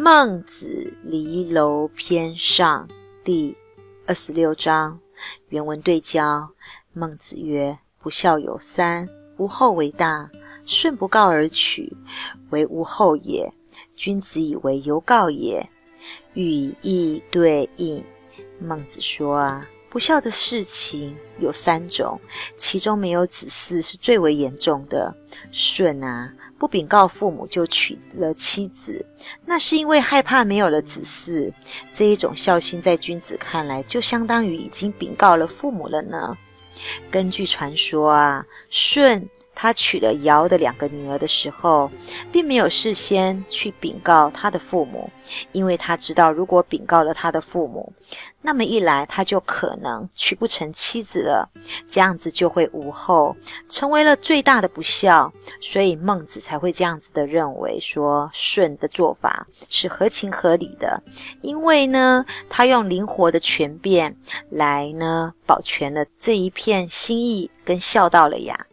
孟子离娄篇上第二十六章原文对焦。孟子曰：“不孝有三，无后为大。顺不告而取，为无后也。君子以为犹告也。”语义对应。孟子说啊。不孝的事情有三种，其中没有子嗣是最为严重的。舜啊，不禀告父母就娶了妻子，那是因为害怕没有了子嗣。这一种孝心，在君子看来，就相当于已经禀告了父母了呢。根据传说啊，舜。他娶了尧的两个女儿的时候，并没有事先去禀告他的父母，因为他知道，如果禀告了他的父母，那么一来他就可能娶不成妻子了，这样子就会无后，成为了最大的不孝。所以孟子才会这样子的认为，说舜的做法是合情合理的，因为呢，他用灵活的权变来呢，保全了这一片心意跟孝道了呀。